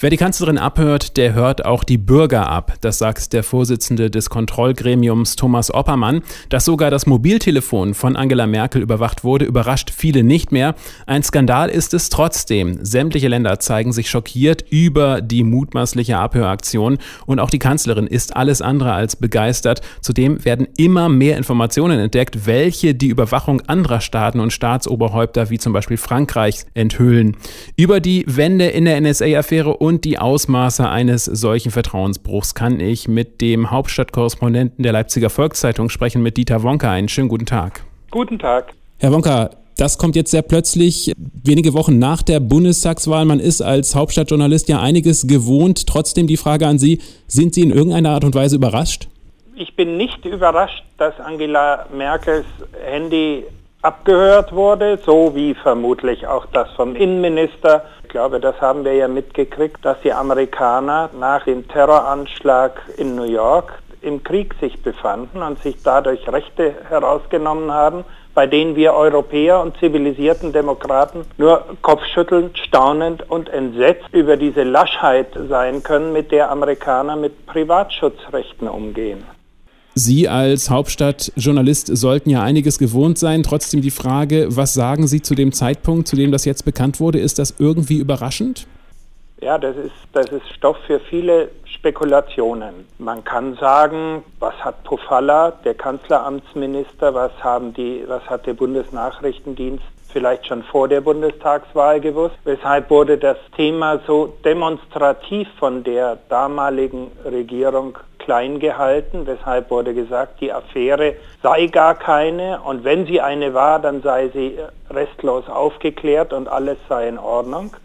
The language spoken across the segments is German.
Wer die Kanzlerin abhört, der hört auch die Bürger ab. Das sagt der Vorsitzende des Kontrollgremiums Thomas Oppermann. Dass sogar das Mobiltelefon von Angela Merkel überwacht wurde, überrascht viele nicht mehr. Ein Skandal ist es trotzdem. Sämtliche Länder zeigen sich schockiert über die mutmaßliche Abhöraktion und auch die Kanzlerin ist alles andere als begeistert. Zudem werden immer mehr Informationen entdeckt, welche die Überwachung anderer Staaten und Staatsoberhäupter wie zum Beispiel Frankreichs enthüllen. Über die Wende in der NSA-Affäre und die Ausmaße eines solchen Vertrauensbruchs kann ich mit dem Hauptstadtkorrespondenten der Leipziger Volkszeitung sprechen, mit Dieter Wonka. Einen schönen guten Tag. Guten Tag. Herr Wonka, das kommt jetzt sehr plötzlich, wenige Wochen nach der Bundestagswahl. Man ist als Hauptstadtjournalist ja einiges gewohnt. Trotzdem die Frage an Sie, sind Sie in irgendeiner Art und Weise überrascht? Ich bin nicht überrascht, dass Angela Merkels Handy abgehört wurde, so wie vermutlich auch das vom Innenminister. Ich glaube, das haben wir ja mitgekriegt, dass die Amerikaner nach dem Terroranschlag in New York im Krieg sich befanden und sich dadurch Rechte herausgenommen haben, bei denen wir Europäer und zivilisierten Demokraten nur kopfschüttelnd, staunend und entsetzt über diese Laschheit sein können, mit der Amerikaner mit Privatschutzrechten umgehen. Sie als Hauptstadtjournalist sollten ja einiges gewohnt sein. Trotzdem die Frage, was sagen Sie zu dem Zeitpunkt, zu dem das jetzt bekannt wurde? Ist das irgendwie überraschend? Ja, das ist, das ist Stoff für viele Spekulationen. Man kann sagen, was hat Pofalla, der Kanzleramtsminister, was, haben die, was hat der Bundesnachrichtendienst vielleicht schon vor der Bundestagswahl gewusst. Weshalb wurde das Thema so demonstrativ von der damaligen Regierung klein gehalten. Weshalb wurde gesagt, die Affäre sei gar keine und wenn sie eine war, dann sei sie restlos aufgeklärt und alles sei in Ordnung.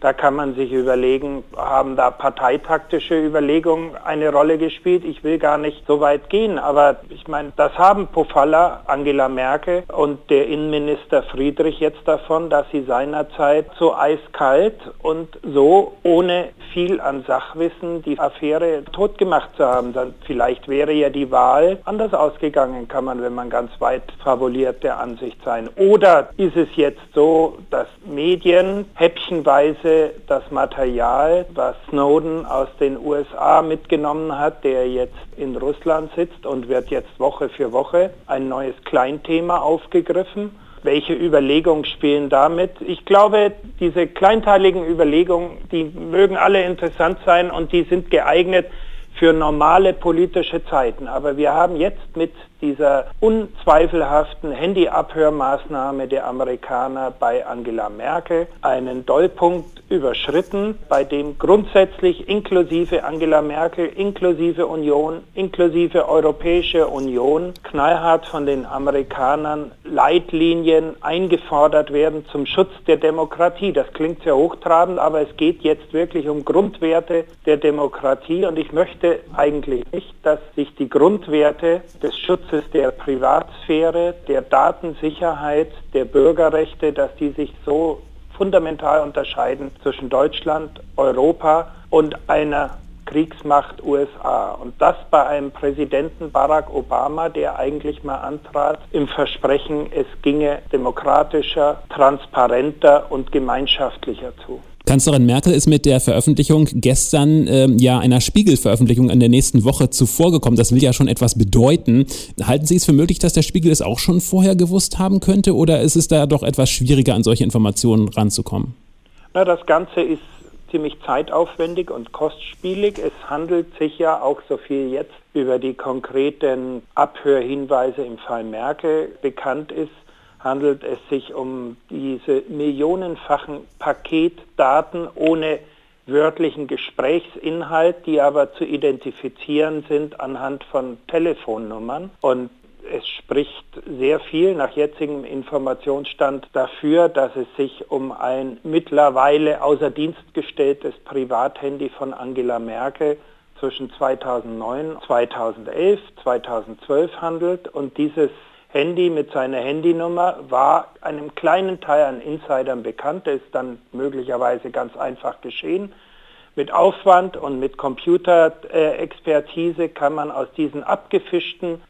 Da kann man sich überlegen, haben da parteitaktische Überlegungen eine Rolle gespielt? Ich will gar nicht so weit gehen, aber ich meine, das haben Pofalla, Angela Merkel und der Innenminister Friedrich jetzt davon, dass sie seinerzeit so eiskalt und so ohne viel an Sachwissen die Affäre totgemacht zu haben. Dann vielleicht wäre ja die Wahl anders ausgegangen, kann man, wenn man ganz weit fabuliert der Ansicht sein. Oder ist es jetzt so, dass Medien häppchenweise Seite das Material, was Snowden aus den USA mitgenommen hat, der jetzt in Russland sitzt und wird jetzt Woche für Woche ein neues Kleinthema aufgegriffen. Welche Überlegungen spielen damit? Ich glaube, diese kleinteiligen Überlegungen, die mögen alle interessant sein und die sind geeignet für normale politische Zeiten. Aber wir haben jetzt mit dieser unzweifelhaften Handyabhörmaßnahme der Amerikaner bei Angela Merkel einen Dollpunkt überschritten, bei dem grundsätzlich inklusive Angela Merkel, inklusive Union, inklusive Europäische Union knallhart von den Amerikanern Leitlinien eingefordert werden zum Schutz der Demokratie. Das klingt sehr hochtrabend, aber es geht jetzt wirklich um Grundwerte der Demokratie und ich möchte eigentlich nicht, dass sich die Grundwerte des Schutzes Schutzes der Privatsphäre, der Datensicherheit, der Bürgerrechte, dass die sich so fundamental unterscheiden zwischen Deutschland, Europa und einer Kriegsmacht USA. Und das bei einem Präsidenten Barack Obama, der eigentlich mal antrat im Versprechen, es ginge demokratischer, transparenter und gemeinschaftlicher zu. Kanzlerin Merkel ist mit der Veröffentlichung gestern ähm, ja einer Spiegelveröffentlichung in der nächsten Woche zuvorgekommen. Das will ja schon etwas bedeuten. Halten Sie es für möglich, dass der Spiegel es auch schon vorher gewusst haben könnte oder ist es da doch etwas schwieriger, an solche Informationen ranzukommen? Na, das Ganze ist ziemlich zeitaufwendig und kostspielig. Es handelt sich ja auch so viel jetzt über die konkreten Abhörhinweise im Fall Merkel bekannt ist handelt es sich um diese millionenfachen Paketdaten ohne wörtlichen Gesprächsinhalt, die aber zu identifizieren sind anhand von Telefonnummern. Und es spricht sehr viel nach jetzigem Informationsstand dafür, dass es sich um ein mittlerweile außer Dienst gestelltes Privathandy von Angela Merkel zwischen 2009, 2011, 2012 handelt und dieses Handy mit seiner Handynummer war einem kleinen Teil an Insidern bekannt. Das ist dann möglicherweise ganz einfach geschehen. Mit Aufwand und mit Computerexpertise kann man aus diesen abgefischten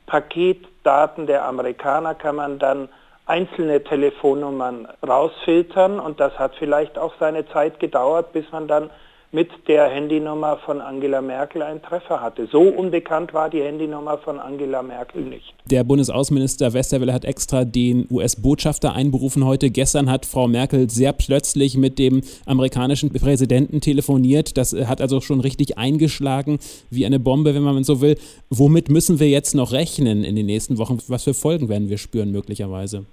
Paketdaten der Amerikaner kann man dann einzelne Telefonnummern rausfiltern und das hat vielleicht auch seine Zeit gedauert, bis man dann mit der Handynummer von Angela Merkel einen Treffer hatte. So unbekannt war die Handynummer von Angela Merkel nicht. Der Bundesaußenminister Westerwelle hat extra den US-Botschafter einberufen heute. Gestern hat Frau Merkel sehr plötzlich mit dem amerikanischen Präsidenten telefoniert. Das hat also schon richtig eingeschlagen wie eine Bombe, wenn man so will. Womit müssen wir jetzt noch rechnen in den nächsten Wochen? Was für Folgen werden wir spüren möglicherweise?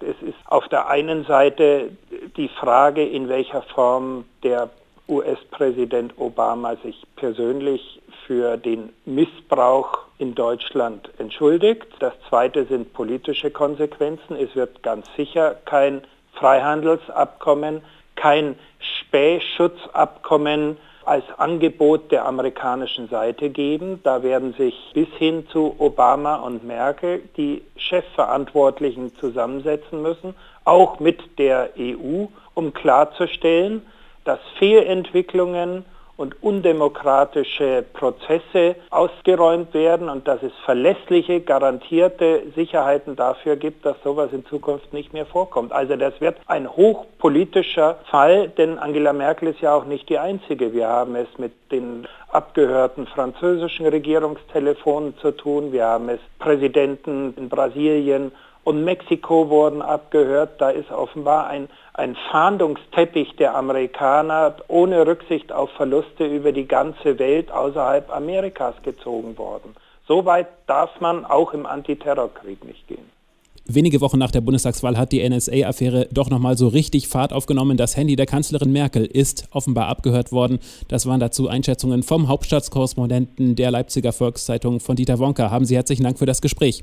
Es ist auf der einen Seite die Frage, in welcher Form der US-Präsident Obama sich persönlich für den Missbrauch in Deutschland entschuldigt. Das zweite sind politische Konsequenzen. Es wird ganz sicher kein Freihandelsabkommen, kein Spähschutzabkommen als Angebot der amerikanischen Seite geben. Da werden sich bis hin zu Obama und Merkel die Chefverantwortlichen zusammensetzen müssen, auch mit der EU, um klarzustellen, dass Fehlentwicklungen und undemokratische Prozesse ausgeräumt werden und dass es verlässliche, garantierte Sicherheiten dafür gibt, dass sowas in Zukunft nicht mehr vorkommt. Also das wird ein hochpolitischer Fall, denn Angela Merkel ist ja auch nicht die Einzige. Wir haben es mit den abgehörten französischen Regierungstelefonen zu tun. Wir haben es Präsidenten in Brasilien und Mexiko wurden abgehört. Da ist offenbar ein, ein Fahndungsteppich der Amerikaner ohne Rücksicht auf Verluste über die ganze Welt außerhalb Amerikas gezogen worden. So weit darf man auch im Antiterrorkrieg nicht gehen. Wenige Wochen nach der Bundestagswahl hat die NSA-Affäre doch nochmal so richtig Fahrt aufgenommen. Das Handy der Kanzlerin Merkel ist offenbar abgehört worden. Das waren dazu Einschätzungen vom Hauptstadtkorrespondenten der Leipziger Volkszeitung von Dieter Wonka. Haben Sie herzlichen Dank für das Gespräch.